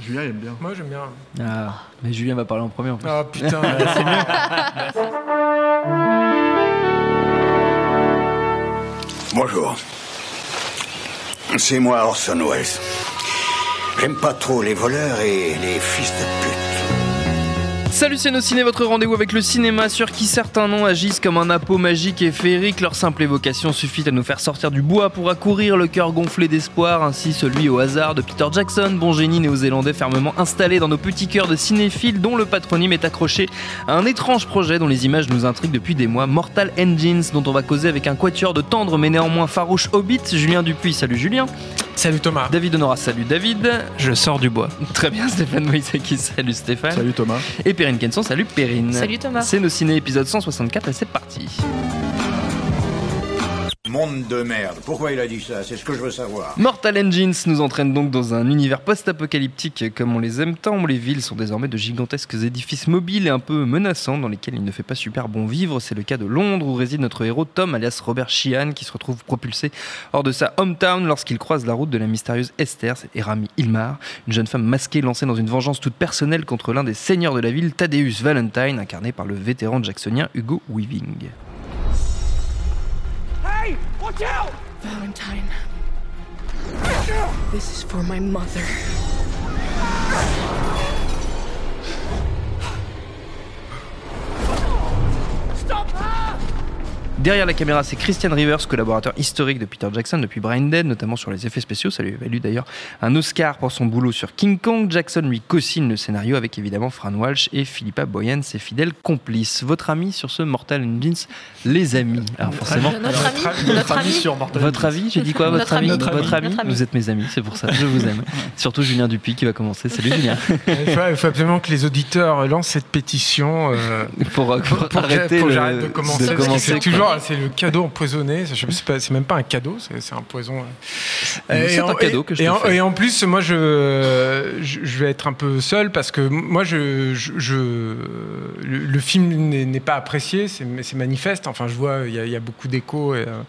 Julien il aime bien. Moi j'aime bien. Ah, mais Julien va parler en premier en plus. Ah putain, c'est mieux. Bonjour. C'est moi Orson Welles. J'aime pas trop les voleurs et les fils de pute. Salut c'est nos ciné, votre rendez-vous avec le cinéma sur qui certains noms agissent comme un appôt magique et féerique. Leur simple évocation suffit à nous faire sortir du bois pour accourir, le cœur gonflé d'espoir, ainsi celui au hasard de Peter Jackson, bon génie néo-zélandais fermement installé dans nos petits cœurs de cinéphiles dont le patronyme est accroché à un étrange projet dont les images nous intriguent depuis des mois, Mortal Engines, dont on va causer avec un quatuor de tendre mais néanmoins farouche hobbit, Julien Dupuis, salut Julien. Salut Thomas. David Honora, salut David. Je sors du bois. Très bien, Stéphane Moïsaki, salut Stéphane. Salut Thomas. Et Perrine Kenson, salut Perrine. Salut Thomas. C'est nos ciné épisode 164 et c'est parti. Monde de merde. Pourquoi il a dit ça? C'est ce que je veux savoir. Mortal Engines nous entraîne donc dans un univers post-apocalyptique comme on les aime tant. Les villes sont désormais de gigantesques édifices mobiles et un peu menaçants dans lesquels il ne fait pas super bon vivre. C'est le cas de Londres où réside notre héros Tom alias Robert Sheehan qui se retrouve propulsé hors de sa hometown lorsqu'il croise la route de la mystérieuse Esther et Rami Ilmar, une jeune femme masquée lancée dans une vengeance toute personnelle contre l'un des seigneurs de la ville, Thaddeus Valentine, incarné par le vétéran jacksonien Hugo Weaving. away! Watch out! Valentine. This is for my mother. Stop her! Derrière la caméra, c'est Christian Rivers, collaborateur historique de Peter Jackson depuis Brain Dead, notamment sur les effets spéciaux. Ça lui a valu d'ailleurs un Oscar pour son boulot sur King Kong. Jackson lui co-signe le scénario avec évidemment Fran Walsh et Philippa Boyen, ses fidèles complices. Votre ami sur ce Mortal Engines, les amis. Alors forcément, Notre ami, notre ami. sur Mortal votre avis J'ai dit quoi Votre ami, ami. Votre ami, ami. Vous êtes mes amis, c'est pour ça. Je vous aime. Surtout Julien Dupuis qui va commencer. Salut Julien. Il faut, il faut absolument que les auditeurs lancent cette pétition euh, pour, pour arrêter pour le- de commencer. de parce que commencer, c'est le cadeau empoisonné. Je sais pas, c'est même pas un cadeau, c'est un poison. C'est un cadeau que je et en, fais. et en plus, moi, je, vais être un peu seul parce que moi, je, je, je- le, le film n'est pas apprécié, c'est manifeste. Enfin, je vois, il y a, il y a beaucoup d'échos et, euh,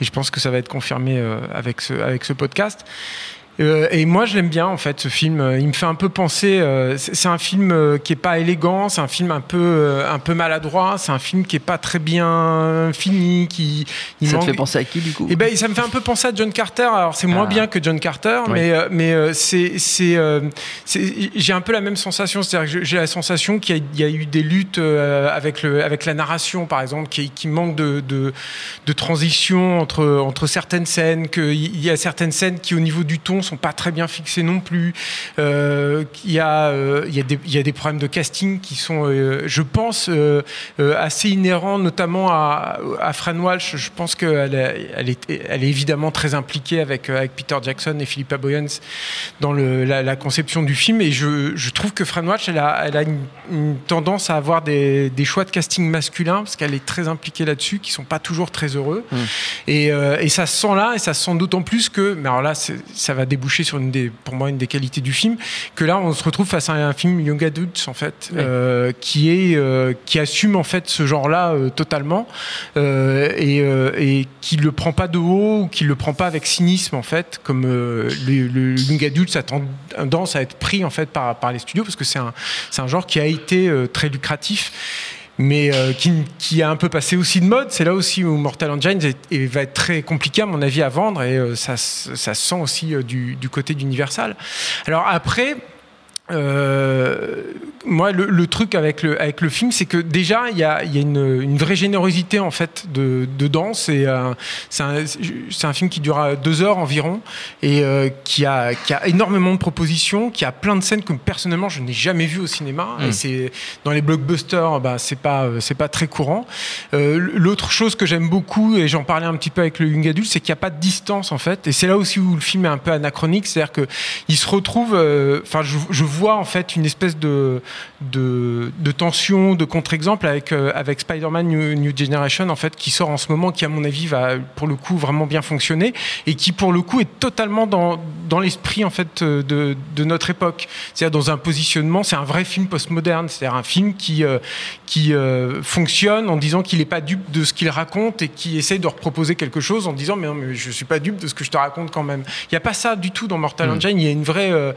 et je pense que ça va être confirmé euh, avec ce, avec ce podcast. Euh, et moi, je l'aime bien en fait ce film. Il me fait un peu penser. euh, c'est un film euh, qui est pas élégant, c'est un film un peu euh, un peu maladroit, c'est un film qui est pas très bien fini, qui il Ça te manque- fait penser à qui du coup eh ben, ça me fait un peu penser à John Carter. Alors, c'est moins Ah. bien que John Carter, Oui. mais, mais c'est, c'est, j'ai un peu la même sensation. C'est-à-dire que j'ai la sensation qu'il y a, il y a eu des luttes avec, le, avec la narration, par exemple, qui, qui manque de, de, de transition entre, entre certaines scènes, qu'il y a certaines scènes qui, au niveau du ton, sont pas très bien fixées non plus. Euh, y, euh, il y, a des- il y a des problèmes de casting qui sont, euh, je pense, assez inhérents, notamment à, à Fran Walsh. Je pense qu'elle est, elle est, elle est évidemment très impliquée avec, avec Peter Jackson et Philippa Boyens dans le, la, la conception du film. Et je, je trouve que Fran Walsh, elle a, elle a une, une tendance à avoir des, des choix de casting masculin, parce qu'elle est très impliquée là-dessus, qui sont pas toujours très heureux. Et, euh, et ça se sent là, et ça se sent d'autant plus que, mais alors là, ça va déboucher sur une des, pour moi une des qualités du film, que là, on se retrouve face à un film Young Adults en fait, Oui. euh, qui est euh, qui assume en fait ce genre-là euh, totalement et, et qui le prend pas de haut ou qui le prend pas avec cynisme en fait, comme le, le Young Adults a tendance à être pris en fait par par les studios parce que c'est un c'est un genre qui a été très lucratif mais euh, qui, a un peu passé aussi de mode. C'est là aussi où Mortal Engines et va être très compliqué, à mon avis, à vendre, et euh, ça, ça se sent aussi euh, du, du côté d'Universal. Alors après, euh, moi, le, le, truc avec le, avec le film, c'est que déjà, il y a, y a une, une, vraie générosité en fait de, dedans. C'est euh, un, un, film qui dure deux heures environ et euh, qui, a, qui a énormément de propositions, qui a plein de scènes que personnellement je n'ai jamais vues au cinéma. Mmh. Et c'est dans les blockbusters, bah, c'est pas c'est pas très courant. Euh, L'autre chose que j'aime beaucoup et j'en parlais un petit peu avec le young adulte, c'est qu'il n'y a pas de distance en fait. Et c'est là aussi où le film est un peu anachronique, c'est-à-dire que il se retrouve. Enfin, je, je vois en fait une espèce de de, de tension, de contre-exemple avec, euh, avec Spider-Man New, New, Generation, en fait, qui sort en ce moment, qui à mon avis va pour le coup vraiment bien fonctionner et qui pour le coup est totalement dans, dans l'esprit en fait euh, de, de notre époque. C'est-à-dire dans un positionnement, c'est un vrai film postmoderne, c'est-à-dire un film qui, euh, qui euh, fonctionne en disant qu'il n'est pas dupe de ce qu'il raconte et qui essaie de reproposer quelque chose en disant mais non mais je suis pas dupe de ce que je te raconte quand même. Il n'y a pas ça du tout dans Mortal mm. Engine, il y a une vraie euh,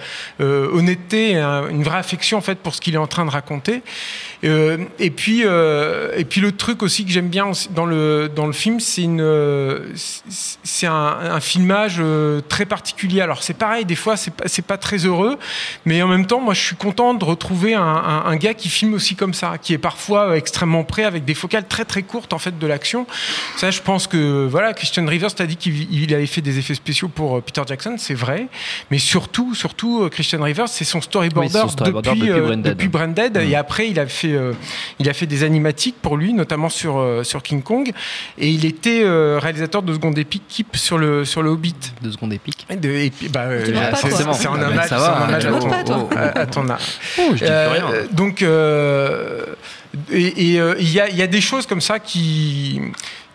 euh, une vraie affection en fait pour ce qu'il est en train de raconter. Euh, et puis euh, et puis le truc aussi que j'aime bien dans le dans le film, c'est une c'est un, filmage très particulier. Alors c'est pareil, des fois c'est pas c'est pas très heureux, mais en même temps moi je suis content de retrouver un, gars qui filme aussi comme ça, qui est parfois extrêmement prêt avec des focales très très courtes en fait de l'action. Ça je pense que voilà Christian Rivers t'a dit qu'il avait fait des effets spéciaux pour Peter Jackson, c'est vrai, mais surtout surtout Christian Rivers c'est son storyboarder, oui, storyboarder depuis, depuis, Branded, depuis Branded mmh. et après il a fait euh, il a fait des animatiques pour lui, notamment sur, euh, sur King Kong. Et il était euh, réalisateur de Seconde Épique sur le, sur le Hobbit. De Seconde Épique de, et, bah, C'est en hommage à ton. Donc, et il y, a, y a des choses comme ça qui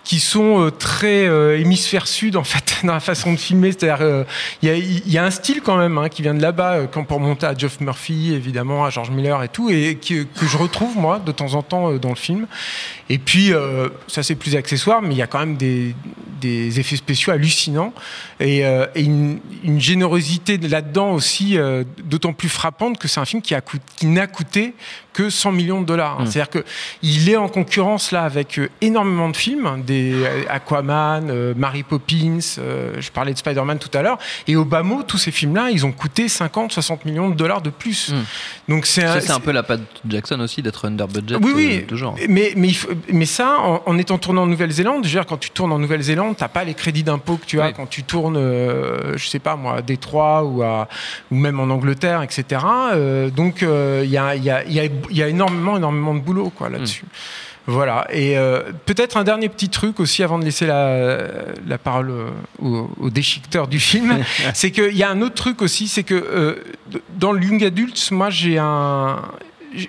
qui sont euh, très euh, hémisphère sud en fait dans la façon de filmer. C'est-à-dire il euh, y, y, a un style quand même hein, qui vient de là-bas, quand pour monter à Geoff Murphy évidemment, à George Miller et tout, et qui, que je retrouve moi de temps en temps dans le film. Et puis ça c'est plus accessoire, mais il y a quand même des, des effets spéciaux hallucinants et, et une, une, générosité là-dedans aussi d'autant plus frappante que c'est un film qui a qui n'a coûté que 100 millions de dollars. Mmh. C'est-à-dire que il est en concurrence là avec énormément de films des Aquaman, euh, Mary Poppins, euh, je parlais de Spider-Man tout à l'heure, et au bas mot, tous ces films-là, ils ont coûté 50, 60 millions de dollars de plus. Mm. Donc c'est un, un peu la patte de Jackson aussi d'être under budget. Oui, oui, euh, toujours. Mais, mais, mais ça, en, en étant tourné en Nouvelle-Zélande, je veux dire, quand tu tournes en Nouvelle-Zélande, t'as pas les crédits d'impôt que tu as oui. quand tu tournes, euh, je sais pas moi, à Détroit ou, à, ou même en Angleterre, etc. Euh, donc il y a, y, a, y, a, y, a, énormément, énormément de boulot quoi là-dessus. Mm. Voilà. Et euh, peut-être un dernier petit truc aussi avant de laisser la, la parole au, au, déchiqueteur du film, c'est qu'il y a un autre truc aussi, c'est que euh, dans le young adult, moi j'ai un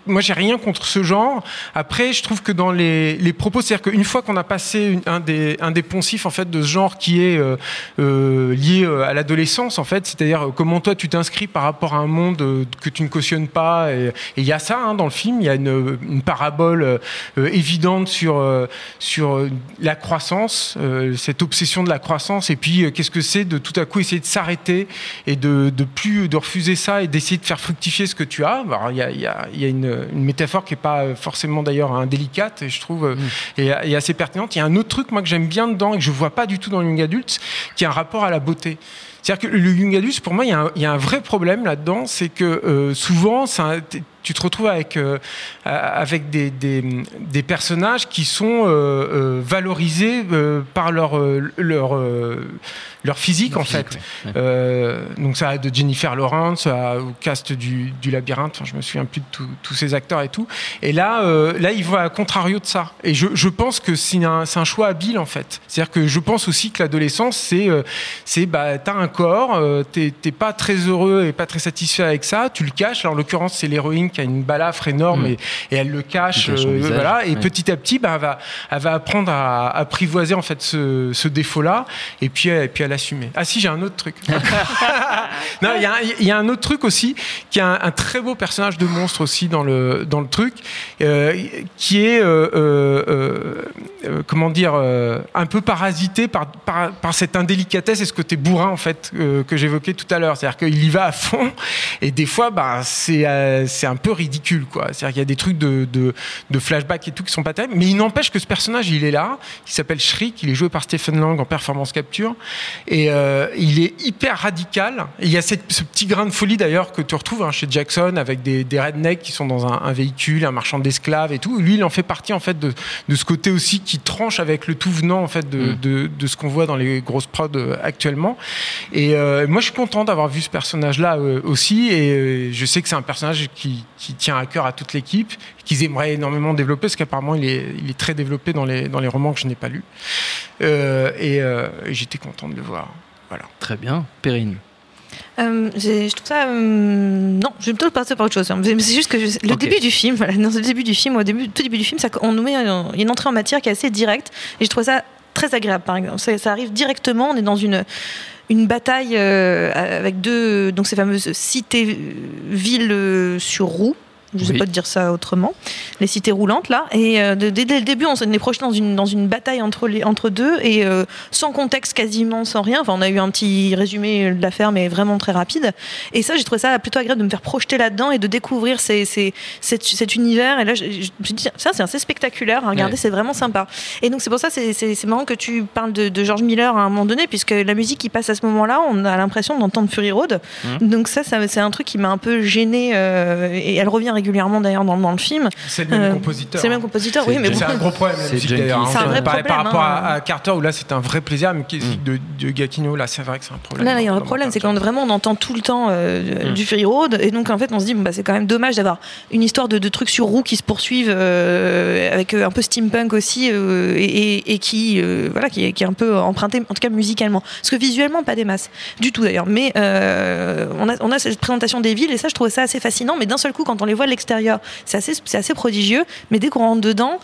moi, j'ai rien contre ce genre. Après, je trouve que dans les, propos, c'est-à-dire qu'une fois qu'on a passé un, des, un des poncifs en fait de ce genre qui est euh, euh, lié euh, à l'adolescence, en fait, c'est-à-dire comment toi tu t'inscris par rapport à un monde que tu ne cautionnes pas. Et il y a ça hein, dans le film. Il y a une, parabole évidente sur sur la croissance, cette obsession de la croissance. Et puis, qu'est-ce que c'est de tout à coup essayer de s'arrêter et de, de plus de refuser ça et d'essayer de faire fructifier ce que tu as? A, il y a une, une, métaphore qui n'est pas forcément d'ailleurs indélicate, et je trouve, mmh. et, et, assez pertinente. Il y a un autre truc, moi, que j'aime bien dedans et que je ne vois pas du tout dans le young adult, qui a un rapport à la beauté. C'est-à-dire que le young adult, pour moi, il y a un, il y a un vrai problème là-dedans, c'est que euh, souvent, un, tu te retrouves avec, euh, avec des, des, des, personnages qui sont euh, euh valorisés euh, par leur, leur, leur physique, leur en physique, fait. Ouais. donc ça va de Jennifer Lawrence au cast du, du labyrinthe, enfin, je me souviens plus de tous ces acteurs et tout. Et là, là ils vont à contrario de ça. Et je, je pense que c'est un, un, choix habile, en fait. C'est-à-dire que je pense aussi que l'adolescence, c'est, c'est bah, t'as un corps, t'es pas très heureux et pas très satisfait avec ça, tu le caches. Alors, en l'occurrence, c'est l'héroïne qui a une balafre énorme mmh. et, et, elle le cache, euh, voilà. Et ouais. petit à petit, bah, elle va, elle va apprendre à, à apprivoiser en fait ce, ce défaut-là, et puis, et puis à l'assumer. Ah si, j'ai un autre truc. non, il y, y, a un autre truc aussi, qui est un, un, très beau personnage de monstre aussi dans le dans le truc, euh, qui est euh, euh, euh comment dire, euh, un peu parasité par, par, par cette indélicatesse et ce côté bourrin en fait que j'évoquais tout à l'heure. C'est-à-dire qu'il y va à fond, et des fois, bah, c'est c'est un peu ridicule, quoi. C'est-à-dire qu'il y a des trucs de, de, de flashback et tout qui sont pas terribles, mais il n'empêche que ce personnage, il est là, il s'appelle Shriek, il est joué par Stephen Lang en performance capture, et euh, il est hyper radical. Et il y a cette, ce petit grain de folie d'ailleurs que tu retrouves hein, chez Jackson avec des, des rednecks qui sont dans un, un véhicule, un marchand d'esclaves et tout. Lui, il en fait partie en fait de, de ce côté aussi qui tranche avec le tout venant en fait de, Mm. de, de ce qu'on voit dans les grosses prods euh, actuellement. Et euh, moi, je suis content d'avoir vu ce personnage-là euh, aussi. Et euh, je sais que c'est un personnage qui, qui tient à cœur à toute l'équipe, qu'ils aimeraient énormément développer, parce qu'apparemment, il est, il est très développé dans les, dans les romans que je n'ai pas lus. Euh, et euh, et j'étais content de le voir. Voilà. Très bien. Perrine. Euh, je trouve ça. euh, non, je vais plutôt passer par autre chose. Mais C'est juste que je- le début du film, voilà, dans le début du film, au début, tout début du film, ça, on nous met un- il y a une entrée en matière qui est assez directe. Et je trouve ça très agréable, par exemple. Ça, ça arrive directement. On est dans une une bataille euh, avec deux donc ces fameuses cités euh, euh, sur roues je sais Oui. pas de dire ça autrement, les cités roulantes là. Et euh, dès, dès le début, on s'est projeté dans une, dans une bataille entre, les, entre deux et euh, sans contexte quasiment, sans rien. Enfin, on a eu un petit résumé de l'affaire, mais vraiment très rapide. Et ça, j'ai trouvé ça plutôt agréable de me faire projeter là-dedans et de découvrir ces, ces- cet, cet univers. Et là, je, je me suis dit, ça, c'est assez spectaculaire regarder, Ouais. c'est vraiment sympa. Et donc, c'est pour ça, c'est marrant que tu parles de, de George Miller à un moment donné, puisque la musique qui passe à ce moment-là, on a l'impression d'entendre Fury Road. Mhm. Donc, ça, ça c'est un truc qui m'a un peu gêné et elle revient régulièrement d'ailleurs dans, dans le film. C'est le même Euh, compositeur. C'est le même hein. compositeur, oui, mais bon. C'est un gros problème, la C'est musique Jenkins. d'ailleurs. hein. C'est un vrai Pareil problème, Par rapport hein. à, Carter, où là c'est un vrai plaisir, mais qui de, de Gatineau, là c'est vrai que c'est un problème. Là, il y a un problème, c'est quand vraiment on entend tout le temps euh, Mm. du Fury Road, et donc en fait on se dit bon, bah, c'est quand même dommage d'avoir une histoire de, de trucs sur roues qui se poursuivent euh, avec un peu steampunk aussi euh, et, et- et qui euh, voilà qui est, qui est un peu emprunté en tout cas musicalement, parce que visuellement pas des masses du tout d'ailleurs, mais euh, on, a, on a cette présentation des villes et ça je trouvais ça assez fascinant, mais d'un seul coup quand on les voit l'extérieur. C'est assez assez prodigieux, mais dès qu'on rentre dedans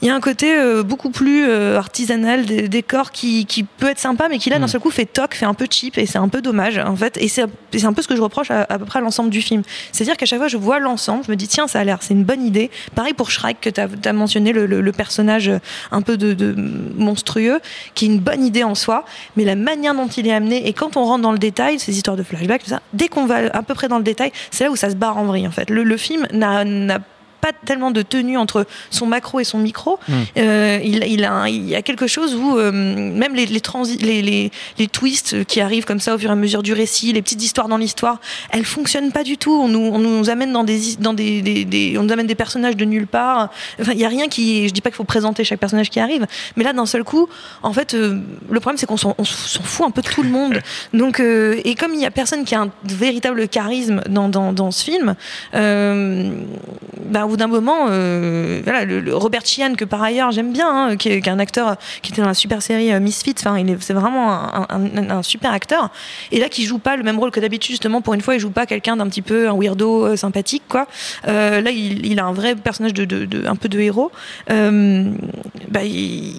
il y a un côté euh, beaucoup plus euh, artisanal des décors qui, qui peut être sympa, mais qui là d'un Mm. seul coup fait toc, fait un peu cheap et c'est un peu dommage en fait. Et c'est un peu ce que je reproche à, à peu près à l'ensemble du film. C'est-à-dire qu'à chaque fois je vois l'ensemble, je me dis tiens ça a l'air, c'est une bonne idée. Pareil pour Shrek que tu as, mentionné le, le- le personnage un peu de, de monstrueux, qui est une bonne idée en soi, mais la manière dont il est amené et quand on rentre dans le détail, ces histoires de flashback, tout ça, dès qu'on va à peu près dans le détail, c'est là où ça se barre en vrille en fait. Le, le film n'a n'a pas tellement de tenue entre son macro et son micro. Mm. Euh, il, il, a, il y a quelque chose où euh, même les, les, transi- les, les, les twists qui arrivent comme ça au fur et à mesure du récit, les petites histoires dans l'histoire, elles fonctionnent pas du tout. On nous, on nous amène dans des, dans des, des- des- on nous amène des personnages de nulle part. Enfin, il y a rien qui, je dis pas qu'il faut présenter chaque personnage qui arrive, mais là d'un seul coup, en fait, euh, le problème c'est qu'on s'en fout un peu de tout le monde. Donc, et comme il y a personne qui a un véritable charisme dans, dans, dans ce film, bah, au d'un moment, euh, voilà, Robert Sheehan que par ailleurs j'aime bien, hein, qui, est, un acteur qui était dans la super série euh, Misfits. Enfin, c'est vraiment un, super acteur. Et là, qui joue pas le même rôle que d'habitude, justement pour une fois, il joue pas quelqu'un d'un petit peu un weirdo euh, sympathique, quoi. Là, il, a un vrai personnage de, un peu de héros. Bah,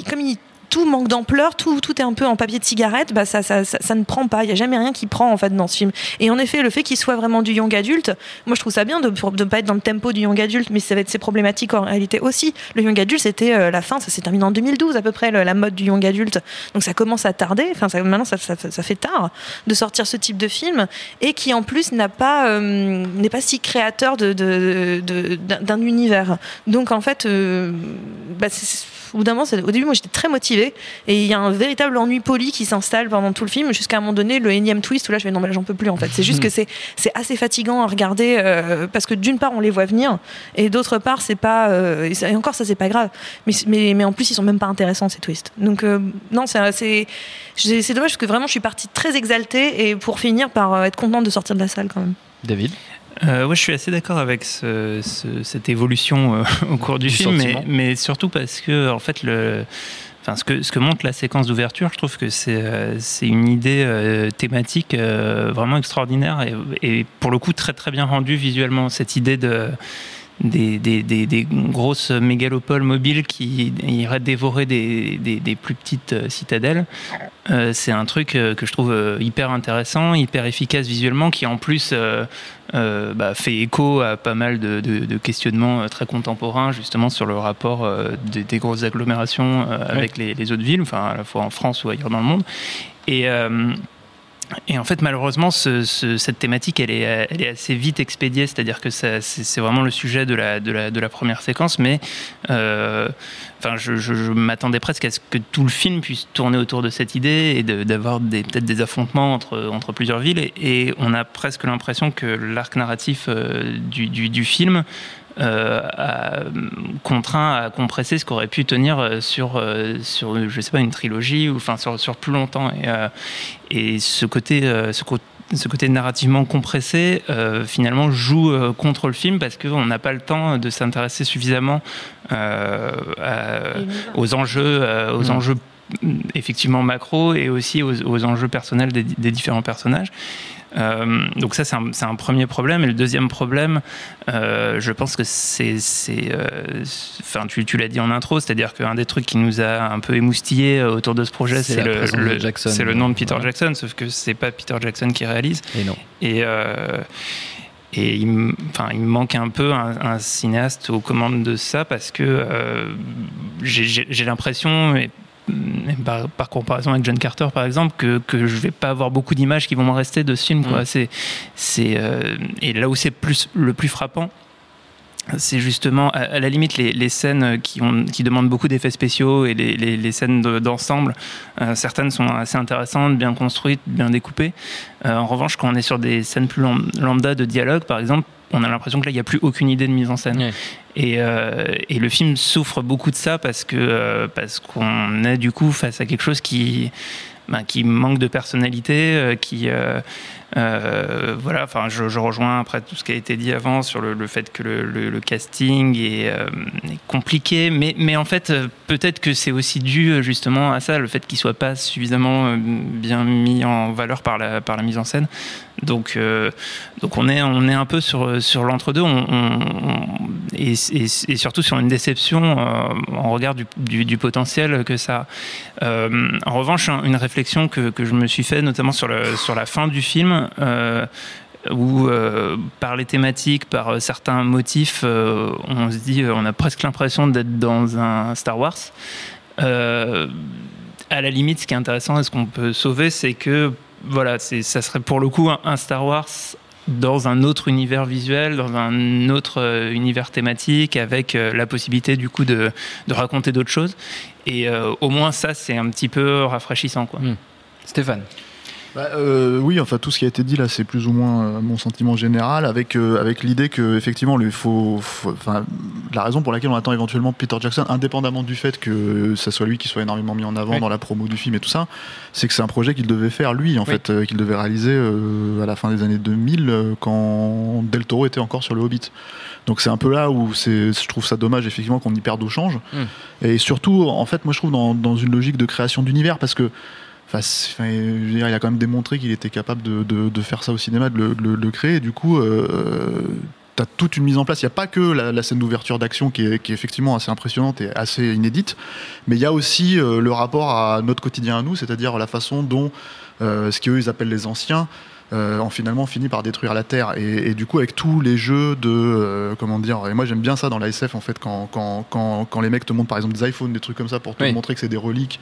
comme il tout manque d'ampleur, tout, tout est un peu en papier de cigarette, bah ça, ça, ça, ne prend pas. Il n'y a jamais rien qui prend en fait dans ce film. Et en effet, le fait qu'il soit vraiment du young adulte, moi je trouve ça bien de ne pas être dans le tempo du young adulte, mais ça va être ses problématiques en réalité aussi. Le young adulte, c'était euh, la fin, ça s'est terminé en 2012 à peu près, la mode du young adulte. Donc ça commence à tarder, enfin maintenant ça, ça, fait tard de sortir ce type de film, et qui en plus n'a pas, euh, n'est pas si créateur de, de- d'un univers. Donc en fait, euh, bah, c'est- au bout d'un moment, c'est- au début, moi j'étais très motivée et il y a un véritable ennui poli qui s'installe pendant tout le film jusqu'à un moment donné, le énième twist où là je fais non, mais là j'en peux plus en fait. C'est juste que c'est assez fatigant à regarder euh, parce que d'une part on les voit venir et d'autre part c'est pas. euh, et encore ça c'est pas grave, mais, mais, mais en plus ils sont même pas intéressants ces twists. Donc euh, non, c'est c'est dommage parce que vraiment je suis partie très exaltée et pour finir par euh, être contente de sortir de la salle quand même. David? Euh, ouais, je suis assez d'accord avec ce- ce- cette évolution euh, au cours du, Du film, mais, surtout parce que en fait le, enfin ce que ce que montre la séquence d'ouverture, je trouve que c'est euh, c'est une idée euh, thématique vraiment extraordinaire et, et pour le coup très très bien rendue visuellement. Cette idée de des, des, des, des grosses mégalopoles mobiles qui iraient dévorer des, plus petites euh, citadelles. Euh, c'est un truc euh, que je trouve hyper intéressant, hyper efficace visuellement, qui en plus euh, euh, bah, fait écho à pas mal de, de- de questionnements très contemporains, justement sur le rapport des, grosses agglomérations avec les, les autres villes, enfin à la fois en France ou ailleurs dans le monde. Et, Et en fait, malheureusement, ce, ce, cette thématique, elle est, assez vite expédiée, c'est-à-dire que c'est vraiment le sujet de la, première séquence, mais euh, enfin, je, m'attendais presque à ce que tout le film puisse tourner autour de cette idée et d'avoir peut-être des affrontements entre, plusieurs villes. Et, on a presque l'impression que l'arc narratif euh, du, film a contraint à compresser ce qu'aurait pu tenir euh, sur, euh, sur, je sais pas, une trilogie ou enfin sur, sur plus longtemps. Et, euh, et ce côté, euh, ce côté ce côté narrativement compressé euh, finalement joue euh, contre le film parce qu'on n'a pas le temps de s'intéresser suffisamment euh, à, aux enjeux aux mmh. enjeux effectivement macro et aussi aux, aux enjeux personnels des, des, différents personnages euh, donc ça, c'est un, un, premier problème. Et le deuxième problème, euh, je pense que c'est... Euh, enfin, tu, tu l'as dit en intro, c'est-à-dire qu'un des trucs qui nous a un peu émoustillé autour de ce projet, c'est le, le, le, nom de Peter ouais. Jackson, sauf que c'est pas Peter Jackson qui réalise. Et non. Et... Et il, enfin, il me manque un peu un, un, cinéaste aux commandes de ça parce que j'ai l'impression, par, par, comparaison avec John Carter par exemple que, que je vais pas avoir beaucoup d'images qui vont me rester de ce film quoi. Mmh. c'est c'est euh, et là où c'est plus le plus frappant c'est justement à, la limite les, les scènes qui, ont, qui demandent beaucoup d'effets spéciaux et les, les, les scènes d'ensemble euh, certaines sont assez intéressantes bien construites bien découpées. Euh, en revanche quand on est sur des scènes plus lambda de dialogue par exemple on a l'impression que là il n'y a plus aucune idée de mise en scène. Et, euh, et, le film souffre beaucoup de ça parce que parce qu'on est du coup face à quelque chose qui ben, qui manque de personnalité qui euh, voilà, enfin, je, rejoins après tout ce qui a été dit avant sur le, fait que le, casting est, euh, est, compliqué, mais, mais en fait, euh, peut-être que c'est aussi dû justement à ça, le fait qu'il soit pas suffisamment bien mis en valeur par la, par la mise en scène. Donc, donc on est on est un peu sur sur l'entre-deux, et, surtout sur une déception en regard du, du, potentiel que ça. Euh, en revanche, une réflexion que, que je me suis fait, notamment sur sur la fin du film. Euh, où euh, par les thématiques, par euh, certains motifs, on se dit, on a presque l'impression d'être dans un Star Wars. À la limite, ce qui est intéressant et ce qu'on peut sauver, c'est que voilà, ça serait pour le coup un, Star Wars dans un autre univers visuel, dans un autre univers thématique, avec la possibilité du coup de, raconter d'autres choses. Et au moins ça, c'est un petit peu rafraîchissant. Quoi. Mmh. Stéphane bah, euh, oui, enfin tout ce qui a été dit là, c'est plus ou moins euh, mon sentiment général, avec euh, avec l'idée que effectivement, il faut, faut, enfin, la raison pour laquelle on attend éventuellement Peter Jackson, indépendamment du fait que ça soit lui qui soit énormément mis en avant oui. dans la promo du film et tout ça, c'est que c'est un projet qu'il devait faire lui, en oui. fait, euh, qu'il devait réaliser à la fin des années 2000, euh, quand Del Toro était encore sur le Hobbit. Donc c'est un peu là où je trouve ça dommage effectivement qu'on y perde au change. Mm. Et surtout, en fait, moi je trouve dans, dans une logique de création d'univers, parce que Enfin, il a quand même démontré qu'il était capable de, faire ça au cinéma, de le, créer. Du coup, euh, tu as toute une mise en place. Il n'y a pas que la, scène d'ouverture d'action qui est, qui est, effectivement assez impressionnante et assez inédite, mais il y a aussi euh, le rapport à notre quotidien à nous, c'est-à-dire la façon dont euh, ce qu'eux ils appellent les anciens euh, ont finalement fini par détruire la Terre. Et, et du coup, avec tous les jeux de. Euh, comment dire Et moi, j'aime bien ça dans la SF, en fait, quand, quand, quand, quand, les mecs te montrent, par exemple, des iPhones, des trucs comme ça, pour te oui. montrer que c'est des reliques.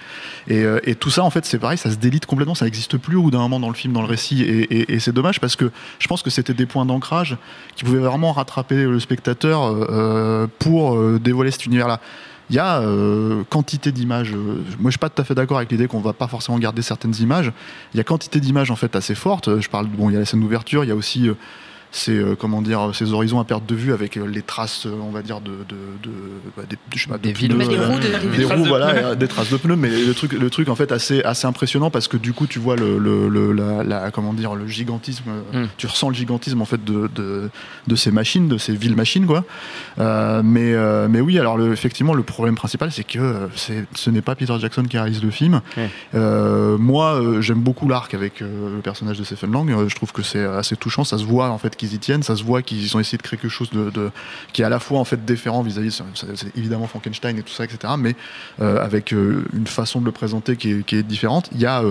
Et, euh, et, tout ça, en fait, c'est pareil, ça se délite complètement, ça n'existe plus au bout d'un moment dans le film, dans le récit. Et, et c'est dommage parce que je pense que c'était des points d'ancrage qui pouvaient vraiment rattraper le spectateur euh, pour euh, dévoiler cet univers-là il y a euh, quantité d'images. Euh, moi, je suis pas tout à fait d'accord avec l'idée qu'on va pas forcément garder certaines images. Il y a quantité d'images en fait assez forte. Je parle, bon, il y a la scène d'ouverture, il y a aussi ces euh, comment dire ces horizons à perte de vue avec euh, les traces euh, on va dire de, de, de, bah, des, je sais pas, des, villes, des roues, de, des roues voilà des traces de pneus. Mais le truc le truc en fait assez assez impressionnant parce que du coup tu vois le, le, le la, la, comment dire le gigantisme mm. tu ressens le gigantisme en fait de, de, ces machines de ces villes machines quoi. Euh, mais euh, mais oui alors le, effectivement le problème principal c'est que ce n'est pas Peter Jackson qui réalise le film. Mm. euh, moi j'aime beaucoup l'arc avec le personnage de Stephen Lang. Je trouve que c'est assez touchant. Ça se voit en fait qu'ils y tiennent. Ça se voit qu'ils ont essayé de créer quelque chose qui est à la fois en fait différent vis-à-vis, c'est évidemment Frankenstein et tout ça, etc. Mais euh, avec euh, une façon de le présenter qui est, différente. Il y a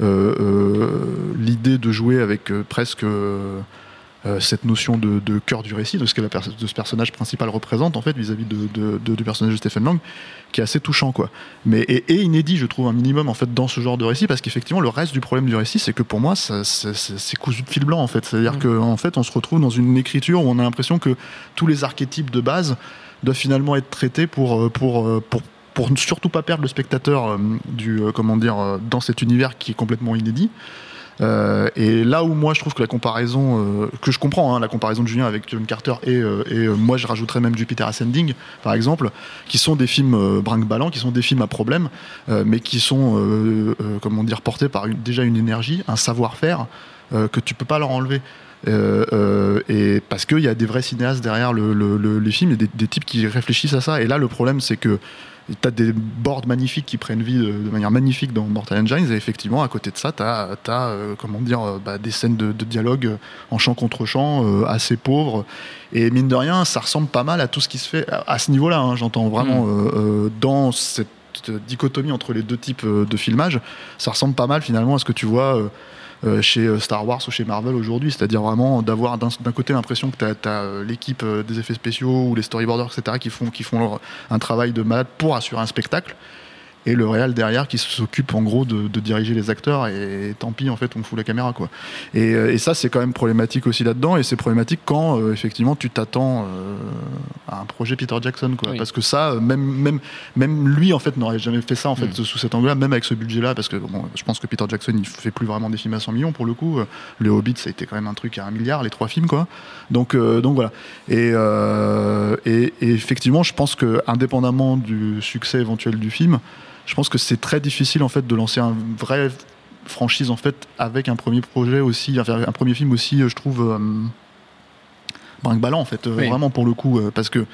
euh l'idée de jouer avec presque euh, cette notion de, de, cœur du récit, de ce que la de ce personnage principal représente en fait vis-à-vis de, de, du personnage de Stephen Lang, qui est assez touchant quoi. Mais et, et, inédit, je trouve un minimum en fait dans ce genre de récit, parce qu'effectivement le reste du problème du récit, c'est que pour moi, c'est cousu de fil blanc en fait. C'est-à-dire mmh. qu'en en fait, on se retrouve dans une écriture où on a l'impression que tous les archétypes de base doivent finalement être traités pour pour pour pour ne surtout pas perdre le spectateur du comment dire dans cet univers qui est complètement inédit. Euh, et là où moi je trouve que la comparaison, euh, que je comprends, hein, la comparaison de Julien avec John Carter et, euh, moi je rajouterais même Jupiter Ascending par exemple, qui sont des films brinque-ballant, qui sont des films à problème, mais qui sont, comment dire, portés par déjà une énergie, un savoir-faire que tu peux pas leur enlever. et parce qu'il y a des vrais cinéastes derrière le, le, les films, et des, des, types qui réfléchissent à ça. Et là, le problème, c'est que tu as des boards magnifiques qui prennent vie de, manière magnifique dans Mortal Engines et effectivement à côté de ça tu as, euh, comment dire euh, bah, des scènes de, dialogue euh, en chant contre chant assez pauvres et mine de rien ça ressemble pas mal à tout ce qui se fait à, ce niveau là hein, j'entends vraiment mm. dans cette dichotomie entre les deux types de filmage ça ressemble pas mal finalement à ce que tu vois chez euh, Star Wars ou chez Marvel aujourd'hui. C'est-à-dire vraiment d'avoir d'un côté l'impression que tu as, euh, l'équipe des effets spéciaux ou les storyboarders, etc., qui font, qui font un travail de malade pour assurer un spectacle et le réal derrière qui s'occupe en gros de, diriger les acteurs et, tant pis en fait on fout la caméra quoi. Et, euh, et ça c'est quand même problématique aussi là-dedans et c'est problématique quand euh, effectivement tu t'attends euh, à un projet Peter Jackson quoi. Parce que ça même même même lui en fait n'aurait jamais fait ça en fait mm. sous cet angle-là même avec ce budget-là parce que bon, je pense que Peter Jackson il fait plus vraiment des films à 100 millions pour le coup. Le Hobbit ça a été quand même un truc à un milliard les trois films quoi. Donc donc voilà. Et, et, et effectivement je pense que indépendamment du succès éventuel du film je pense que c'est très difficile en fait de lancer un vrai franchise en fait avec un premier projet aussi, un premier film aussi, je trouve euh, brinque-ballant en fait, euh, vraiment pour le coup, euh, parce que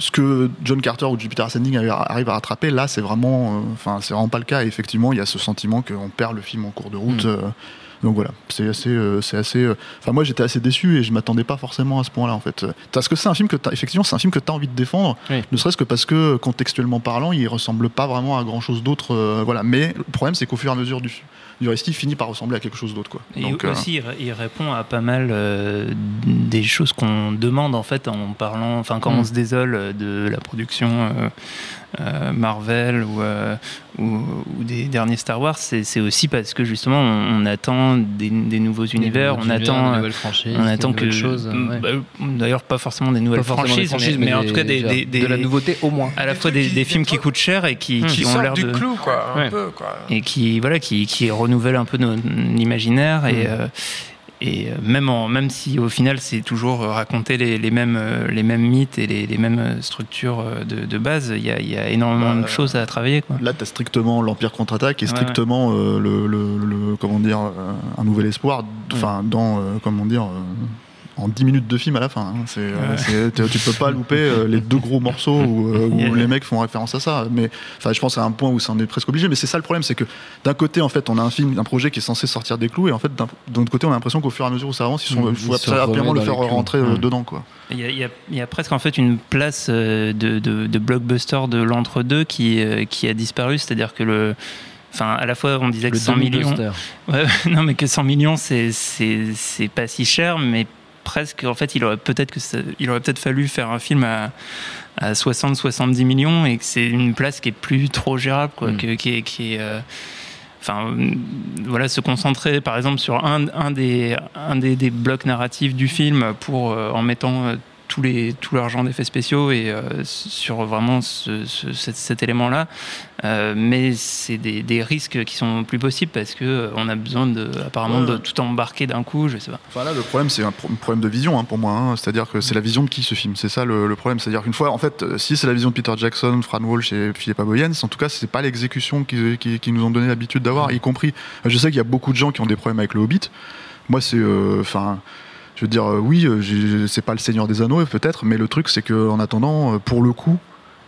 ce que John Carter ou Jupiter Ascending arrivent à rattraper, là, c'est vraiment, enfin, c'est vraiment pas le cas. Et effectivement, il y a ce sentiment qu'on perd le film en cours de route. Mm. Donc voilà, c'est assez, euh, c'est assez. Euh, enfin moi j'étais assez déçu et je m'attendais pas forcément à ce point-là en fait. Parce que c'est un film que effectivement c'est un film que tu as envie de défendre, ne serait-ce que parce que contextuellement parlant, il ressemble pas vraiment à grand-chose d'autre. Euh, voilà, mais le problème c'est qu'au fur et à mesure du du récit finit par ressembler à quelque chose d'autre. Quoi. Et Donc, aussi, il répond à pas mal des choses qu'on demande en fait en parlant, enfin quand on mm. se désole de la production Marvel euh, ou, ou, des derniers Star Wars, c'est aussi parce que justement on, attend des, nouveaux univers, on attend, on attend que choses. Bah, D'ailleurs, pas forcément des nouvelles franchises, mais, en tout cas des, de la nouveauté au moins. À la fois des, films qui coûtent cher et qui, qui, ont l'air du clou, quoi, un peu, quoi. et qui voilà, qui, qui renouvellent un peu notre imaginaire et, mm. euh, et euh, même, en, même si au final c'est toujours raconter les, les, mêmes, euh, les mêmes mythes et les, les mêmes structures euh, de, de base, il y a, y a, énormément bah, de choses à travailler. Quoi. Là, tu as strictement l'Empire contre-attaque et strictement le, le, comment dire, un nouvel espoir, enfin, dans, comment dire, en 10 minutes de film à la fin. Hein. Euh, tu peux pas louper euh, les deux gros morceaux où, euh, les mecs font référence à ça. Mais enfin, je pense à un point où c'en est presque obligé. Mais c'est ça le problème, c'est que d'un côté, en fait, on a un film, un projet qui est censé sortir des clous, et en fait, d'un, autre côté, on a l'impression qu'au fur et à mesure où ça avance, il faut absolument le faire rentrer dedans, quoi. Il y, a, il y, a, presque en fait une place de, de, de blockbuster de l'entre-deux qui, qui a disparu, c'est-à-dire que le enfin à la fois on disait que 100 millions ouais, non mais que 100 millions c'est c'est pas si cher mais presque, en fait, il aurait peut-être que il aurait peut-être fallu faire un film à, 60-70 millions et que c'est une place qui est plus trop gérable, quoi, mm. qui est, qui est euh, enfin voilà se concentrer par exemple sur un, un des un des, des, blocs narratifs du film pour euh, en mettant euh, tous les, tout l'argent d'effets spéciaux et euh, sur vraiment ce, cet, élément-là. Euh, mais c'est des, des, risques qui sont plus possibles parce que euh, on a besoin de, apparemment de tout embarquer d'un coup, je sais pas. Enfin là, le problème, c'est un problème de vision hein, pour moi. Hein. C'est-à-dire que c'est la vision de qui ce film? C'est ça le, problème. C'est-à-dire qu'une fois, en fait, si c'est la vision de Peter Jackson, Fran Walsh et Philippe Boyens, en tout cas, c'est pas l'exécution qui, qui, nous ont donné l'habitude d'avoir, y compris. Je sais qu'il y a beaucoup de gens qui ont des problèmes avec le Hobbit. Moi, c'est, enfin je veux dire, euh, oui, euh, c'est pas le Seigneur des Anneaux peut-être, mais le truc c'est que en attendant, euh, pour le coup,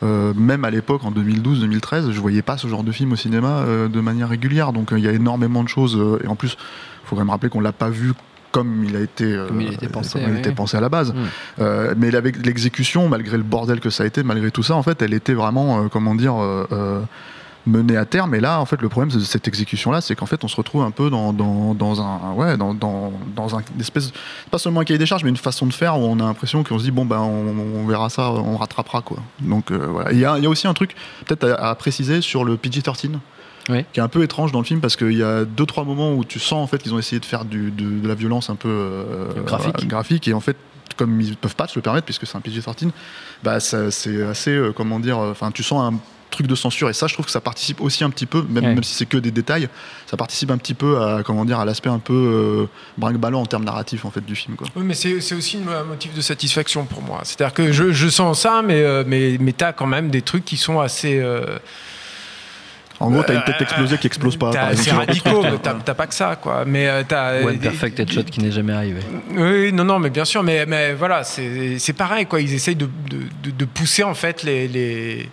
même à l'époque, en 2012-2013, je voyais pas ce genre de film au cinéma de manière régulière. Donc il y a énormément de choses. et en plus, il faut quand même rappeler qu'on l'a pas vu comme il a été, pensé, pensé à la base. Mm. mais avec l'exécution, malgré le bordel que ça a été, malgré tout ça, en fait, elle était vraiment, comment dire mener à terme. Et là, en fait, le problème de cette exécution-là, c'est qu'en fait, on se retrouve un peu dans, dans, dans un, ouais, dans, dans, dans un une espèce, pas seulement un cahier des charges, mais une façon de faire où on a l'impression qu'on se dit bon ben on, on verra ça, on rattrapera quoi. Donc euh, voilà. Il y, a, il y a aussi un truc peut-être à, à préciser sur le PG-13 Oui. qui est un peu étrange dans le film parce qu'il y a deux trois moments où tu sens en fait qu'ils ont essayé de faire du, de, de la violence un peu euh, Graphique. graphique et en fait comme ils peuvent pas se le permettre puisque c'est un PG-13 bah c'est assez euh, comment dire enfin tu sens un truc de censure et ça je trouve que ça participe aussi un petit peu même, Ouais. même si c'est que des détails ça participe un petit peu à comment dire à l'aspect un peu euh, brinque-ballant en termes narratifs en fait du film quoi Oui, mais c'est c'est aussi un motif de satisfaction pour moi. C'est-à-dire que je, je sens ça, mais, euh, mais, mais t'as quand même des trucs qui sont assez. euh, en gros t'as une tête explosée qui explose pas t'as- par exemple, C'est radicaux, t'as pas que ça, quoi. Mais euh, t'as. One Perfect Headshot qui n'est jamais arrivé. Oui, non, non, mais bien sûr, mais, mais voilà, c'est c'est pareil, quoi. Ils essayent de, de, de- de pousser en fait les, les,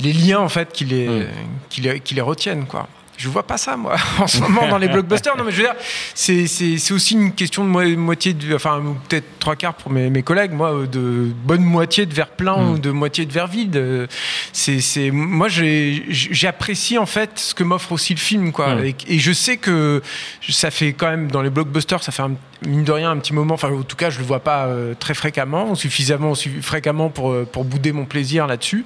les liens en fait qui les, Mm. qui les, qui les retiennent, quoi. Je vois pas ça, moi, en ce moment dans les blockbusters. Non, mais je veux dire, c'est- c'est c'est aussi une question de mo- moitié, de, enfin, peut-être trois quarts pour mes, mes collègues, moi, de bonne moitié de verre plein Mm. ou de moitié de verre vide. C'est, c'est, moi, j'ai- j'apprécie en fait ce que m'offre aussi le film, quoi. Mm. Et, et je sais que ça fait quand même dans les blockbusters, ça fait un, mine de rien un petit moment. Enfin, en tout cas, je le vois pas euh, très fréquemment, suffisamment su- fréquemment pour euh, pour bouder mon plaisir là-dessus.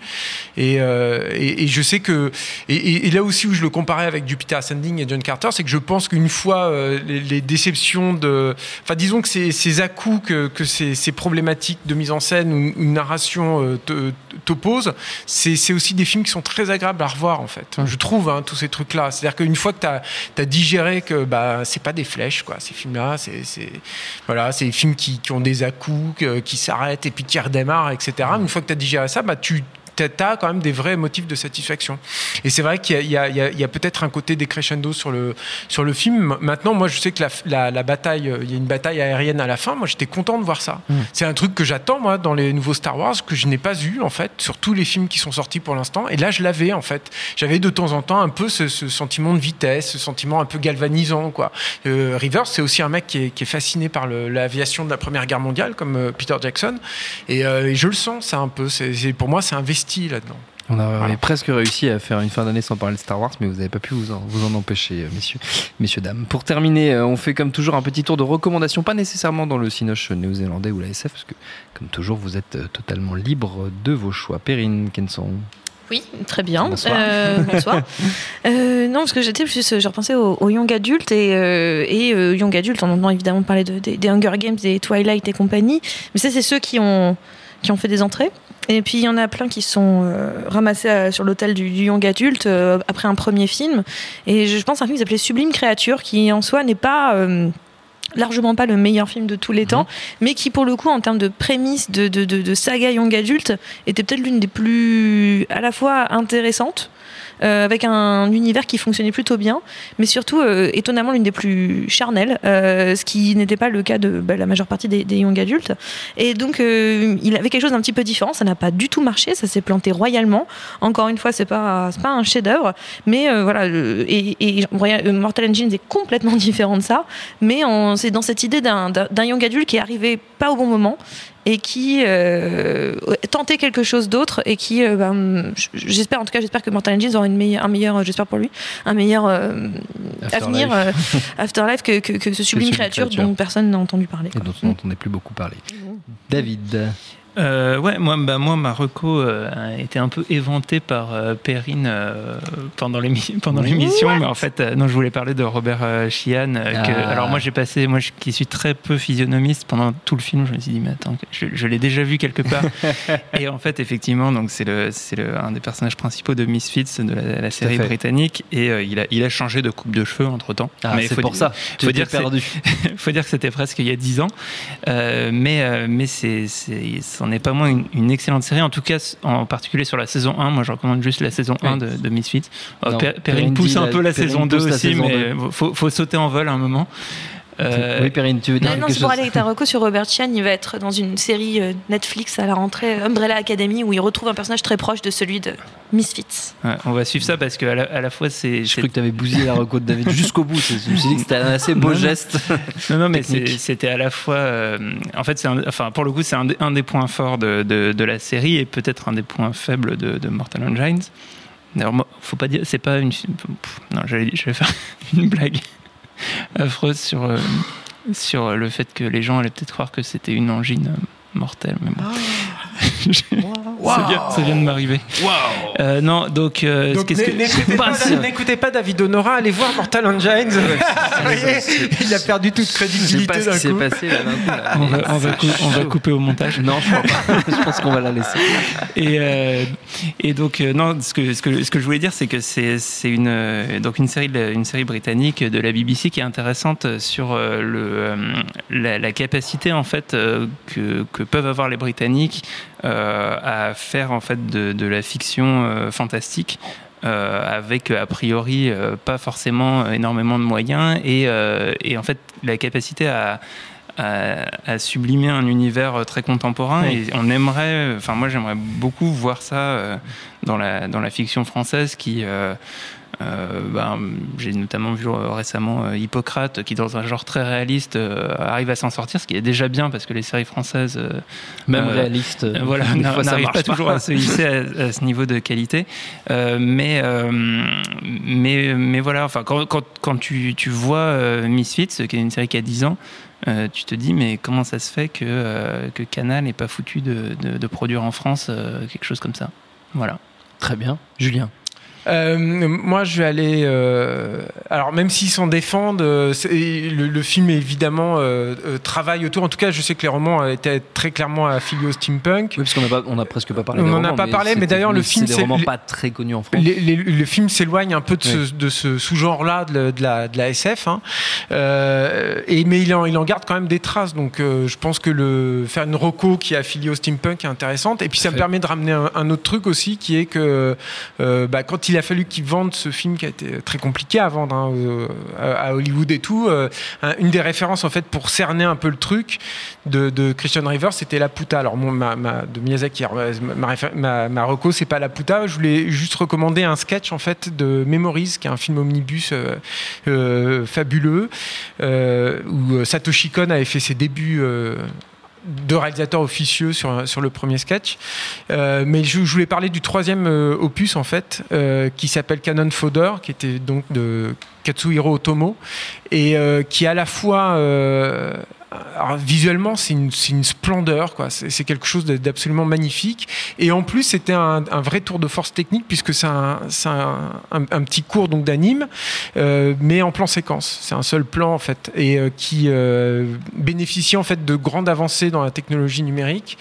Et, euh, je sais que et, là aussi où je le comparais avec Jupiter Ascending et John Carter, c'est que je pense qu'une fois les, déceptions de, enfin disons que ces, ces à-coups que, ces, problématiques de mise en scène ou une narration t'opposent, c'est aussi des films qui sont très agréables à revoir en fait. Je trouve hein, tous ces trucs-là. C'est-à-dire qu'une fois que tu as, digéré que bah c'est pas des flèches quoi, ces films-là, c'est- voilà, c'est des films qui, ont des à-coups, qui s'arrêtent et puis qui redémarrent, etc. Une fois que tu as digéré ça, bah tu as quand même des vrais motifs de satisfaction. Et c'est vrai qu'il y a, peut-être un côté décrescendo sur le, sur le film. Maintenant, moi, je sais que la, la- la bataille, euh, il y a une bataille aérienne à la fin. Moi, j'étais content de voir ça. C'est un truc que j'attends, moi, dans les nouveaux Star Wars, que je n'ai pas eu, en fait, sur tous les films qui sont sortis pour l'instant. Et là, je l'avais, en fait. J'avais de temps en temps un peu ce, ce sentiment de vitesse, ce sentiment un peu galvanisant, quoi. Euh, Rivers, c'est aussi un mec qui est, qui est fasciné par l'aviation de la Première Guerre mondiale, comme euh, Peter Jackson. Et, euh, et je le sens, ça un peu. C'est, pour moi, c'est investi là-dedans. On a Voilà. presque réussi à faire une fin d'année sans parler de Star Wars, mais vous n'avez pas pu vous en, vous en empêcher, euh, messieurs, messieurs, dames. Pour terminer, euh, on fait comme toujours un petit tour de recommandations, pas nécessairement dans le Cinoche néo-zélandais ou la SF, parce que, comme toujours, vous êtes euh, totalement libre de vos choix. Perrine, Kenson. Oui, très bien. Bonsoir. Euh, bonsoir. Euh, non, parce que j'étais plus, je repensais au, au Young Adult et, euh, et euh, Young Adult, on entend évidemment parler de, des, des Hunger Games, des Twilight et compagnie, mais ça, c'est ceux qui ont, qui ont fait des entrées. Et puis il y en a plein qui sont euh, ramassés euh, sur l'hôtel du, du Young Adult euh, après un premier film. Et je, pense à un film qui s'appelait Sublime Créature, qui en soi n'est pas. euh, largement pas le meilleur film de tous les temps, mais qui pour le coup en termes de prémisse de, de, de, de saga young adulte était peut-être l'une des plus à la fois intéressantes euh, avec un univers qui fonctionnait plutôt bien, mais surtout euh, étonnamment l'une des plus charnelles, euh, ce qui n'était pas le cas de bah, la majeure partie des, young adultes. Et donc il avait quelque chose d'un petit peu différent, ça n'a pas du tout marché, ça s'est planté royalement. Encore une fois, c'est pas pas un chef-d'œuvre, mais voilà. et, Mortal Engines est complètement différent de ça, mais c'est dans cette idée d'un young adulte qui est arrivé pas au bon moment et qui euh, tentait quelque chose d'autre et qui euh, ben, j'espère en tout cas j'espère que Mortal Engines aura une meilleure, un meilleur j'espère pour lui un meilleur euh, avenir euh, Afterlife que, que, que ce sublime créature, Créature. dont personne n'a entendu parler Et quoi. dont on n'entendait plus beaucoup parler. David. Euh, ouais, moi, bah, moi, ma reco euh, a été un peu éventée par euh, Perrine euh, pendant l'émi- pendant l'émission, mais en fait, non, je voulais parler de Robert Sheehan. que- Ah. alors moi, j'ai passé, moi, je- qui suis très peu physionomiste pendant tout le film, je me suis dit, mais attends, je, je l'ai déjà vu quelque part. Et en fait, effectivement, donc c'est le, c'est le, un des personnages principaux de Misfits de la, la série britannique, et il a, il a changé de coupe de cheveux entre temps. Ah, c'est pour ça. Faut dire perdu. Il faut dire que c'était presque il y a 10 ans. Mais mais c'est, c'est, c'en est pas moins une, une excellente série. En tout cas, en particulier sur la saison 1. Moi, je recommande juste la saison 1 de, de Misfits. Per- Perrine pousse un la- peu la Perrine saison 2 pousse la aussi, saison mais faut, faut sauter en vol à un moment. Euh, Oui, Perrine, tu veux dire Non, non, quelque c'est pour chose aller avec ta reco sur Robert Chan. Il va être dans une série euh, Netflix à la rentrée, Umbrella Academy, où il retrouve un personnage très proche de celui de Misfits. ouais, on va suivre ça parce qu'à la, à la fois, c'est. Je crois que tu avais bousillé la reco de David jusqu'au bout. C'est- Je me suis dit que c'était un assez beau Non, non. geste. Non, non, mais c'était à la fois. euh, en fait, c'est un- enfin, pour le coup, c'est un, des- un des points forts de, de- de la série et peut-être un des points faibles de, de Mortal Engines. D'ailleurs, faut pas dire, c'est pas une. pff, Non, j'allais faire une blague affreuse sur, euh, sur le fait que les gens allaient peut-être croire que c'était une angine euh, mortelle. Mais bon. Ça, vient, ça vient de m'arriver. Euh, non, donc, euh, Donc, qu'est-ce que- n'écoutez pas, Pas- n'écoutez pas David Honora, allez voir Mortal Engines. Il a perdu toute crédibilité pas ce d'un qui s'est coup. passé là coup. on va, on va C'est cou- on va chaud. couper au montage. Non, je crois pas. je pense qu'on va la laisser. Et, euh, et donc euh, non, ce que, ce que ce que je voulais dire, c'est que c'est une euh, donc une série une série britannique de la BBC qui est intéressante sur euh, le euh, la, la capacité en fait euh, que, que peuvent avoir les Britanniques à faire en fait de, de la fiction euh, fantastique. euh, avec a priori euh, pas forcément énormément de moyens et, euh, et en fait la capacité à, à, à sublimer un univers très contemporain Oui. et on aimerait enfin moi j'aimerais beaucoup voir ça euh, dans la dans la fiction française qui euh, ben, j'ai notamment vu euh, récemment euh, Hippocrate qui dans un genre très réaliste arrive à s'en sortir ce qui est déjà bien parce que les séries françaises Même réaliste. euh, voilà, des fois, ça n'arrive marche pas toujours à se hisser à, à ce niveau de qualité. Mais, mais, mais voilà, enfin, quand, quand, quand tu, tu vois Misfits, qui est une série qui a 10 ans, euh, tu te dis, mais comment ça se fait que, euh, que Canal n'est pas foutu de, de, de produire en France euh, quelque chose comme ça? Voilà. Très bien. Julien? Euh, moi, je vais aller. euh, alors, même s'ils s'en défendent, euh, le, le film évidemment travaille autour. En tout cas, je sais que les romans étaient très clairement affiliés au steampunk. Oui, parce qu'on a, pas- on a presque pas parlé On des en a pas parlé, mais d'ailleurs, le film, c'est pas très connus en France. Les- les- le film s'éloigne un peu de ce, Oui. de ce sous-genre-là de, la- de la, de la SF, hein. Et, mais il en, il en garde quand même des traces. Donc je pense que le, faire une roco qui est affiliée au steampunk est intéressante. Et puis ça me permet de ramener un, un autre truc aussi qui est que bah, quand il a fallu qu'ils vendent ce film qui a été très compliqué à vendre hein, euh, à Hollywood et tout, euh, un- une des références en fait pour cerner un peu le truc de, Christian River, c'était La Puta. Alors ma, de Miyazaki, ma, reco, c'est pas La Puta. Je voulais juste recommander un sketch en fait de Memories, qui est un film omnibus euh, euh, fabuleux, euh, où euh, Satoshi Kon avait fait ses débuts. Euh, de réalisateur officieux sur, sur le premier sketch. Euh, mais je, voulais parler du troisième euh, opus, en fait, euh, qui s'appelle Cannon Fodder, qui était donc de Katsuhiro Otomo, et qui à la fois. Visuellement, c'est une, splendeur, quoi. C'est quelque chose d'absolument magnifique. Et en plus, c'était un, vrai tour de force technique, puisque c'est un, petit cours donc d'anime, euh, mais en plan séquence. C'est un seul plan, en fait, et euh, qui euh, bénéficie en fait de grandes avancées dans la technologie numérique,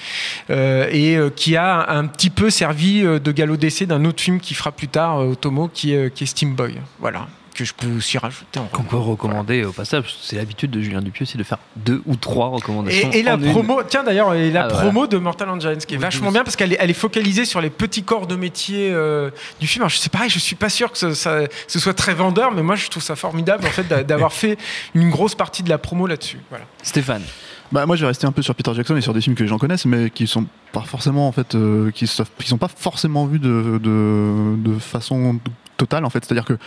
et qui a un petit peu servi de galop d'essai d'un autre film qui fera plus tard, Otomo, qui qui est Steam Boy. Voilà. Que je peux aussi rajouter en Qu'on peut recommander au passage. C'est l'habitude de Julien Dupieux, c'est de faire deux ou trois recommandations. Et, et la en une. promo, tiens d'ailleurs, et la Ah, promo de Mortal Engines, qui est Oui, vachement bien parce qu'elle est, elle est focalisée sur les petits corps de métier euh, du film. Alors, je sais pareil, je suis pas sûr que ce, ça- ce soit très vendeur, mais moi je trouve ça formidable en fait d'a- d'avoir fait une grosse partie de la promo là-dessus. Voilà. Stéphane. Bah, moi, je vais rester un peu sur Peter Jackson et sur des films que les gens connaissent, mais qui sont pas forcément en fait, euh, qui, sont, qui sont pas forcément vus de, de, de façon totale en fait. C'est-à-dire que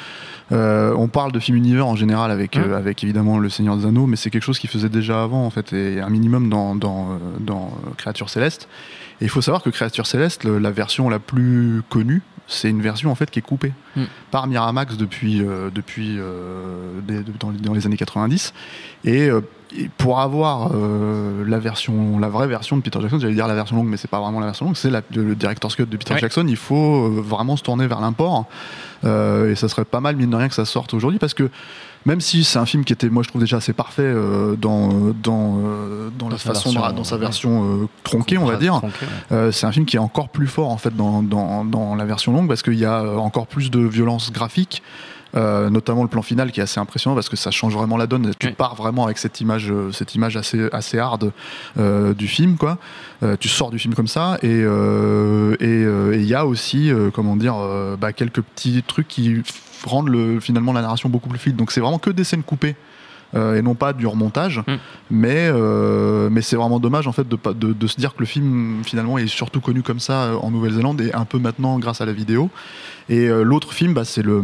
euh, on parle de film univers en général avec, Mmh. euh, avec évidemment Le Seigneur des Anneaux, mais c'est quelque chose qui faisait déjà avant en fait, et un minimum dans, dans, euh, dans Créature Céleste. Et il faut savoir que Créature Céleste, le- la version la plus connue, c'est une version en fait qui est coupée Mm. par Miramax depuis, euh, depuis euh, des- dans, les- dans les années 90. Et euh, et pour avoir euh, la version, la vraie version de Peter Jackson, j'allais dire la version longue, mais c'est pas vraiment la version longue, c'est le director's cut de Peter Ouais. Jackson. Il faut euh, vraiment se tourner vers l'import, Euh, et ça serait pas mal mine de rien que ça sorte aujourd'hui, parce que même si c'est un film qui était, moi je trouve déjà assez parfait euh, dans dans dans, la façon, version, dans sa version tronquée, on va dire. Ouais. C'est un film qui est encore plus fort en fait dans, dans, dans la version longue parce qu'il y a encore plus de violence graphique. Euh, notamment le plan final qui est assez impressionnant parce que ça change vraiment la donne. Tu Oui. pars vraiment avec cette image, euh, cette image assez assez hard euh, du film, quoi. Euh, tu sors du film comme ça et il y a aussi comment dire bah, quelques petits trucs qui rendent le, finalement la narration beaucoup plus fluide. Donc c'est vraiment que des scènes coupées. Euh, et non pas du remontage, Mm. mais euh, mais c'est vraiment dommage en fait de, de de se dire que le film finalement est surtout connu comme ça euh, en Nouvelle-Zélande et un peu maintenant grâce à la vidéo. Et l'autre film, bah, c'est le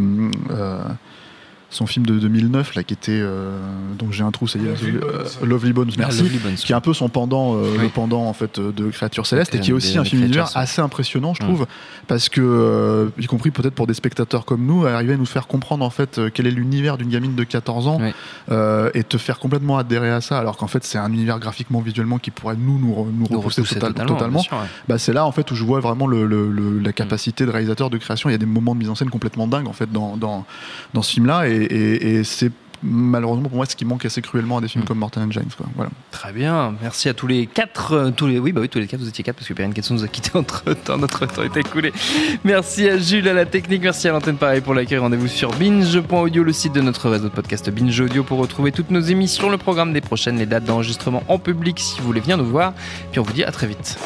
son film de 2009 là qui était euh, donc j'ai un trou ça y est Lovely euh, Bones. Lovely Bones Ah, merci Lovely Bones. qui est un peu son pendant euh, Oui. le pendant en fait euh, de Créatures célestes et qui est aussi un film d'univers Créatures, assez impressionnant je Mm. trouve parce que euh, y compris peut-être pour des spectateurs comme nous arriver à nous faire comprendre en fait euh, quel est l'univers d'une gamine de 14 ans euh, et te faire complètement adhérer à ça alors qu'en fait c'est un univers graphiquement visuellement qui pourrait nous nous, nous Nous repousser repousser total- totalement, totalement, bien sûr, ouais. bah, c'est là en fait où je vois vraiment le, le- le- la capacité de réalisateur de création. Il y a des moments de mise en scène complètement dingues en fait dans, dans, dans ce film-là, et, et- et c'est malheureusement pour moi ce qui manque assez cruellement à des films Mm. comme James. Quoi. Voilà. Très bien, merci à tous les quatre. euh, tous les, oui, bah oui, tous les quatre, vous étiez quatre parce que Perrine Ketson nous a quitté entre temps, notre temps est écoulé. Merci à Jules, à la technique, merci à l'antenne pareil pour l'accueil. Rendez-vous sur binge.audio, le site de notre réseau de podcast Binge Audio pour retrouver toutes nos émissions, le programme des prochaines, les dates d'enregistrement en public si vous voulez venir nous voir. Puis on vous dit à très vite.